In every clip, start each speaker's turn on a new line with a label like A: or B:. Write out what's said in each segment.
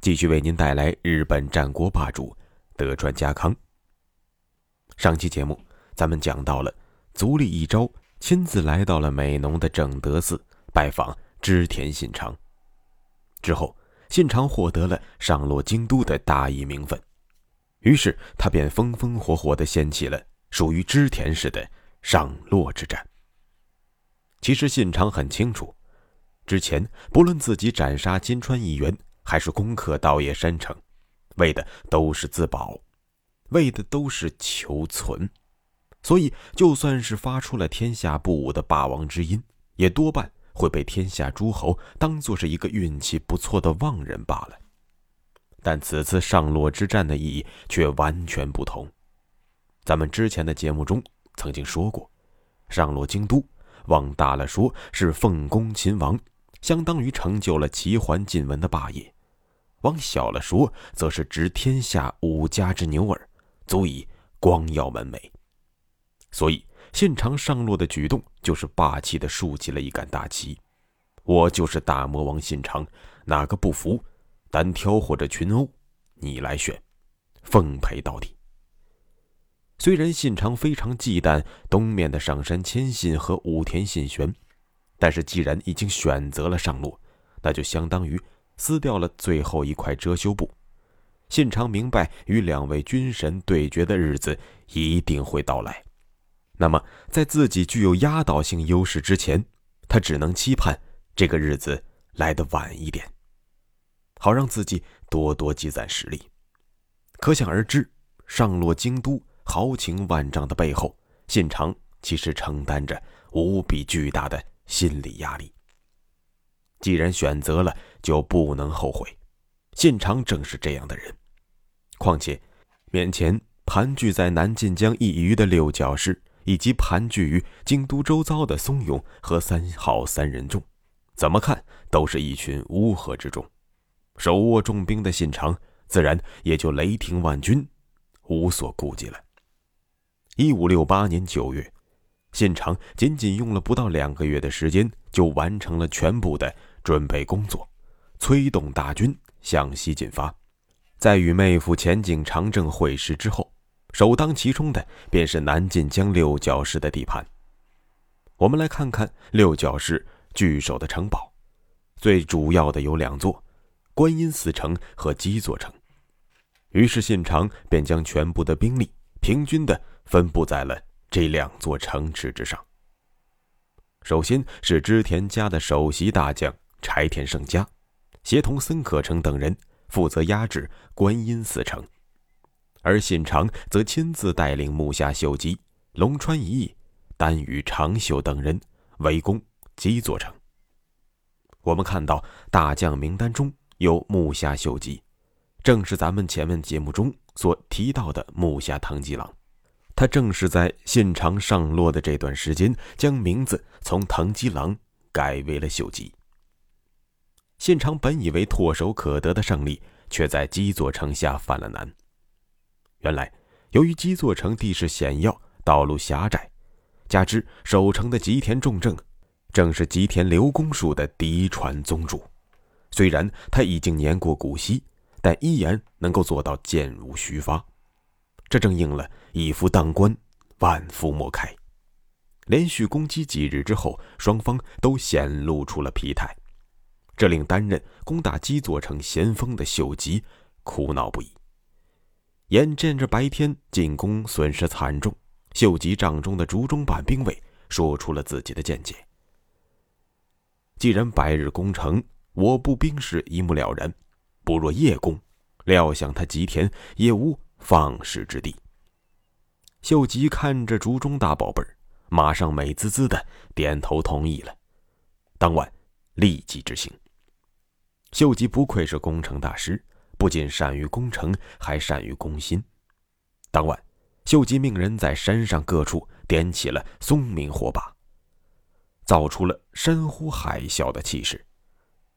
A: 继续为您带来日本战国霸主德川家康。上期节目咱们讲到了足利义昭亲自来到了美浓的正德寺拜访织田信长，之后信长获得了上洛京都的大义名分，于是他便风风火火的掀起了属于织田氏的上洛之战。其实信长很清楚，之前不论自己斩杀金川议员。还是攻克稻叶山城，为的都是自保，为的都是求存，所以就算是发出了天下不武的霸王之音，也多半会被天下诸侯当做是一个运气不错的旺人罢了。但此次上洛之战的意义却完全不同。咱们之前的节目中曾经说过，上洛京都，往大了说是奉公秦王，相当于成就了齐桓晋文的霸业。往小了说，则是执天下五家之牛耳，足以光耀门楣。所以，信长上洛的举动，就是霸气的竖起了一杆大旗。我就是大魔王信长，哪个不服，单挑或者群殴，你来选，奉陪到底。虽然信长非常忌惮东面的上杉谦信和武田信玄，但是既然已经选择了上洛，那就相当于。撕掉了最后一块遮羞布，信长明白与两位军神对决的日子一定会到来。那么，在自己具有压倒性优势之前，他只能期盼这个日子来得晚一点，好让自己多多积攒实力。可想而知，上洛京都豪情万丈的背后，信长其实承担着无比巨大的心理压力。既然选择了，就不能后悔。信长正是这样的人。况且，面前盘踞在南晋江一隅的六角氏，以及盘踞于京都周遭的松永和三好三人众，怎么看都是一群乌合之众。手握重兵的信长，自然也就雷霆万钧，无所顾忌了。一五六八年九月，信长仅仅用了不到两个月的时间，就完成了全部的。准备工作，催动大军向西进发。在与妹夫前景长政会师之后，首当其冲的便是南晋江六角氏的地盘。我们来看看六角氏据守的城堡，最主要的有两座：观音寺城和基座城。于是信长便将全部的兵力平均的分布在了这两座城池之上。首先是织田家的首席大将。柴田胜家，协同森可成等人负责压制观音寺城，而信长则亲自带领木下秀吉、龙川一义、丹羽长秀等人围攻基座城。我们看到大将名单中有木下秀吉，正是咱们前面节目中所提到的木下藤吉郎。他正是在信长上洛的这段时间，将名字从藤吉郎改为了秀吉。信长本以为唾手可得的胜利，却在基座城下犯了难。原来，由于基座城地势险要，道路狭窄，加之守城的吉田重政，正是吉田流公术的嫡传宗主。虽然他已经年过古稀，但依然能够做到箭如虚发。这正应了“一夫当关，万夫莫开”。连续攻击几日之后，双方都显露出了疲态。这令担任攻打基座城先锋的秀吉苦恼不已。眼见着白天进攻损失惨重，秀吉帐中的竹中板兵卫说出了自己的见解：既然白日攻城，我部兵士一目了然，不若夜攻。料想他吉田也无放矢之地。秀吉看着竹中大宝贝儿，马上美滋滋的点头同意了。当晚立即执行。秀吉不愧是工程大师，不仅善于攻城，还善于攻心。当晚，秀吉命人在山上各处点起了松明火把，造出了山呼海啸的气势，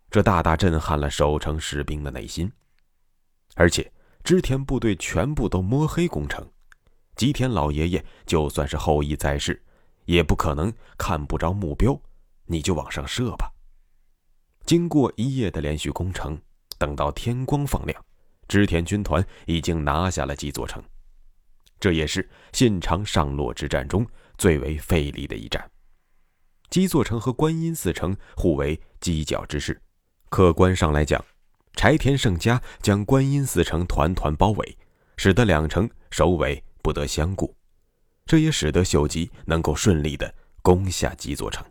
A: 这大大震撼了守城士兵的内心。而且，织田部队全部都摸黑攻城，吉田老爷爷就算是后羿在世，也不可能看不着目标，你就往上射吧。经过一夜的连续攻城，等到天光放亮，织田军团已经拿下了几座城。这也是信长上洛之战中最为费力的一战。基座城和观音寺城互为犄角之势，客观上来讲，柴田胜家将观音寺城团团包围，使得两城首尾不得相顾，这也使得秀吉能够顺利的攻下基座城。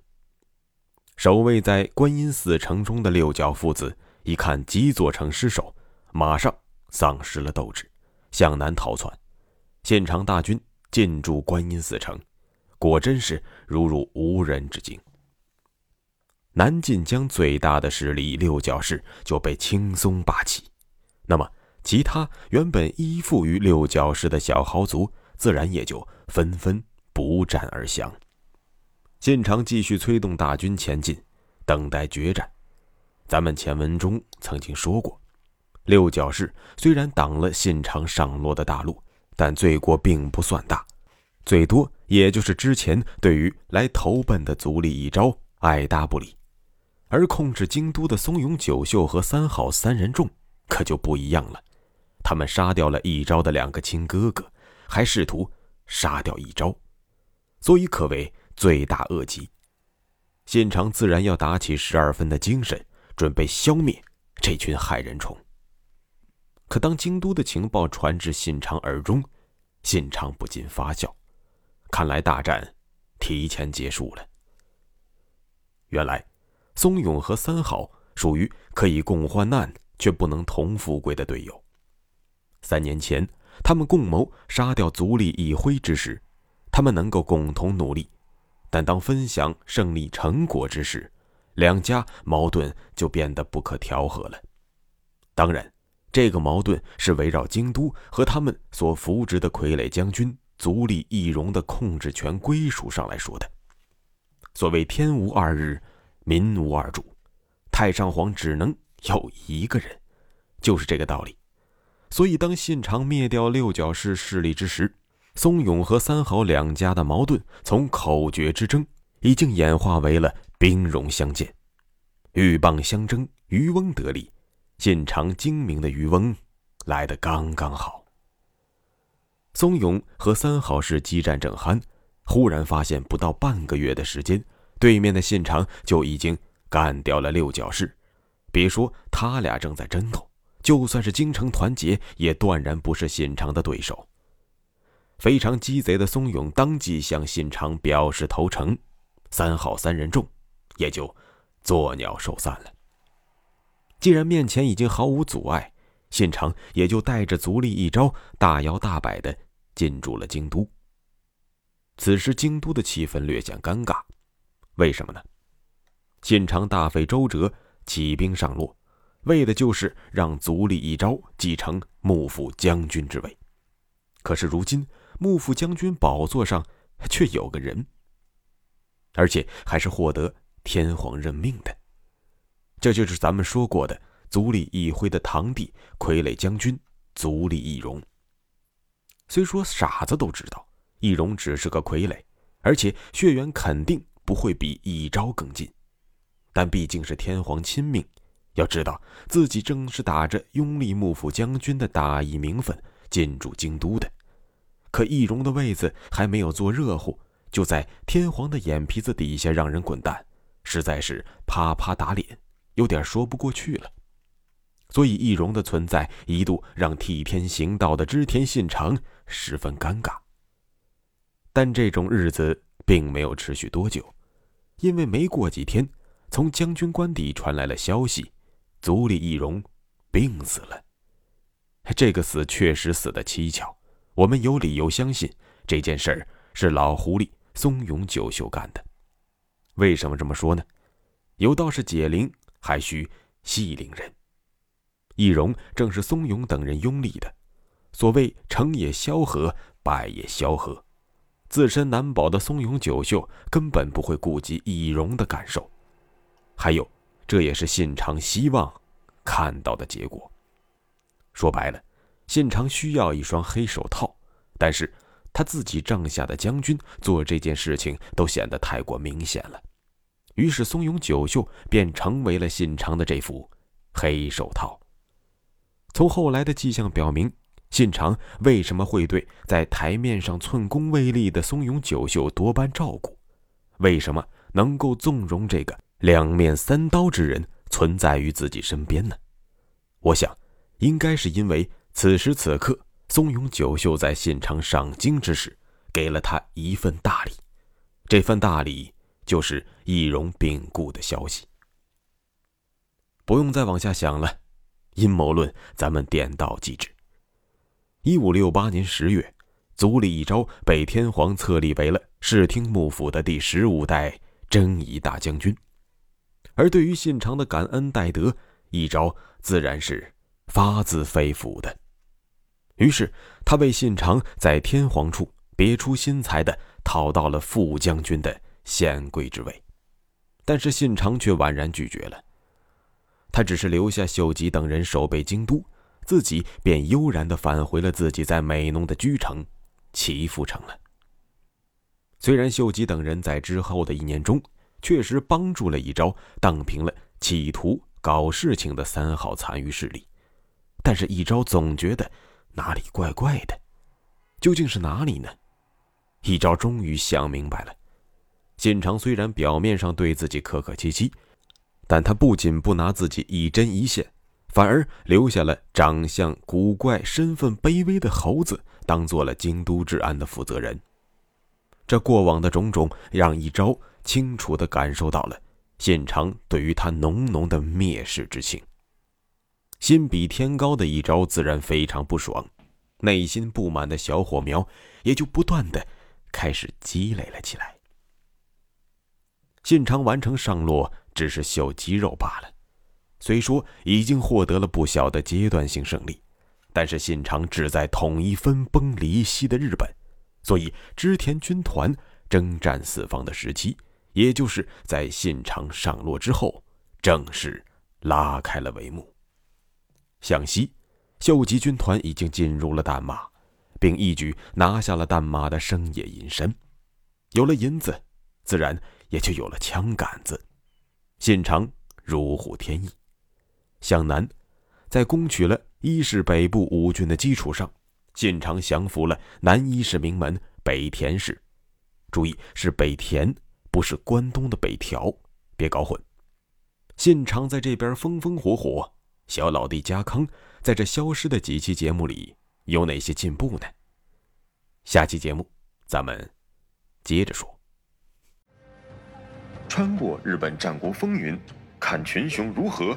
A: 守卫在观音寺城中的六角父子一看基座城失守，马上丧失了斗志，向南逃窜。现场大军进驻观音寺城，果真是如入无人之境。南晋江最大的势力六角氏就被轻松霸气，那么其他原本依附于六角氏的小豪族，自然也就纷纷不战而降。信长继续催动大军前进，等待决战。咱们前文中曾经说过，六角氏虽然挡了信长上洛的大路。但罪过并不算大，最多也就是之前对于来投奔的足利义昭爱答不理，而控制京都的松永久秀和三好三人众可就不一样了，他们杀掉了一昭的两个亲哥哥，还试图杀掉一昭，所以可谓罪大恶极。信长自然要打起十二分的精神，准备消灭这群害人虫。可当京都的情报传至信长耳中，信长不禁发笑，看来大战提前结束了。原来，松永和三好属于可以共患难却不能同富贵的队友。三年前，他们共谋杀掉足利义辉之时，他们能够共同努力；但当分享胜利成果之时，两家矛盾就变得不可调和了。当然。这个矛盾是围绕京都和他们所扶植的傀儡将军足利义荣的控制权归属上来说的。所谓天无二日，民无二主，太上皇只能有一个人，就是这个道理。所以，当信长灭掉六角氏势力之时，松永和三好两家的矛盾从口诀之争，已经演化为了兵戎相见，鹬蚌相争，渔翁得利。信长精明的渔翁来得刚刚好。松永和三好氏激战正酣，忽然发现不到半个月的时间，对面的信长就已经干掉了六角氏。别说他俩正在争斗，就算是京城团结，也断然不是信长的对手。非常鸡贼的松永当即向信长表示投诚，三好三人众也就作鸟兽散了。既然面前已经毫无阻碍，信长也就带着足利一招大摇大摆的进驻了京都。此时京都的气氛略显尴尬，为什么呢？信长大费周折起兵上洛，为的就是让足利义昭继承幕府将军之位。可是如今幕府将军宝座上却有个人，而且还是获得天皇任命的。这就是咱们说过的足利义辉的堂弟傀儡将军足利义荣。虽说傻子都知道义荣只是个傀儡，而且血缘肯定不会比一昭更近，但毕竟是天皇亲命，要知道自己正是打着拥立幕府将军的大义名分进驻京都的，可易容的位子还没有坐热乎，就在天皇的眼皮子底下让人滚蛋，实在是啪啪打脸。有点说不过去了，所以易容的存在一度让替天行道的织田信长十分尴尬。但这种日子并没有持续多久，因为没过几天，从将军官邸传来了消息：足利义荣病死了。这个死确实死得蹊跷，我们有理由相信这件事儿是老狐狸松永久秀干的。为什么这么说呢？有道是解铃。还需系铃人。易容正是松永等人拥立的。所谓成也萧何，败也萧何，自身难保的松永九秀根本不会顾及易容的感受。还有，这也是信长希望看到的结果。说白了，信长需要一双黑手套，但是他自己帐下的将军做这件事情都显得太过明显了。于是松永九秀便成为了信长的这副黑手套。从后来的迹象表明。信长为什么会对在台面上寸功未立的松永久秀多般照顾？为什么能够纵容这个两面三刀之人存在于自己身边呢？我想，应该是因为此时此刻，松永久秀在信长上京之时，给了他一份大礼，这份大礼就是易容病故的消息。不用再往下想了，阴谋论咱们点到即止。一五六八年十月，足利义昭被天皇册立为了室町幕府的第十五代征夷大将军，而对于信长的感恩戴德，义昭自然是发自肺腑的。于是，他为信长在天皇处别出心裁的讨到了副将军的显贵之位，但是信长却婉然拒绝了，他只是留下秀吉等人守备京都。自己便悠然地返回了自己在美浓的居城岐阜城了。虽然秀吉等人在之后的一年中确实帮助了一招，荡平了企图搞事情的三号残余势力，但是一招总觉得哪里怪怪的，究竟是哪里呢？一招终于想明白了。信长虽然表面上对自己客客气气，但他不仅不拿自己一针一线。反而留下了长相古怪、身份卑微的猴子，当做了京都治安的负责人。这过往的种种，让一朝清楚地感受到了信长对于他浓浓的蔑视之情。心比天高的一朝自然非常不爽，内心不满的小火苗也就不断的开始积累了起来。信长完成上落，只是秀肌肉罢了。虽说已经获得了不小的阶段性胜利，但是信长志在统一分崩离析的日本，所以织田军团征战四方的时期，也就是在信长上洛之后，正式拉开了帷幕。向西，秀吉军团已经进入了淡马，并一举拿下了淡马的生野银山。有了银子，自然也就有了枪杆子。信长如虎添翼。向南，在攻取了伊势北部五郡的基础上，信长降服了南伊势名门北田氏。注意，是北田，不是关东的北条，别搞混。信长在这边风风火火，小老弟家康在这消失的几期节目里有哪些进步呢？下期节目咱们接着说。
B: 穿过日本战国风云，看群雄如何。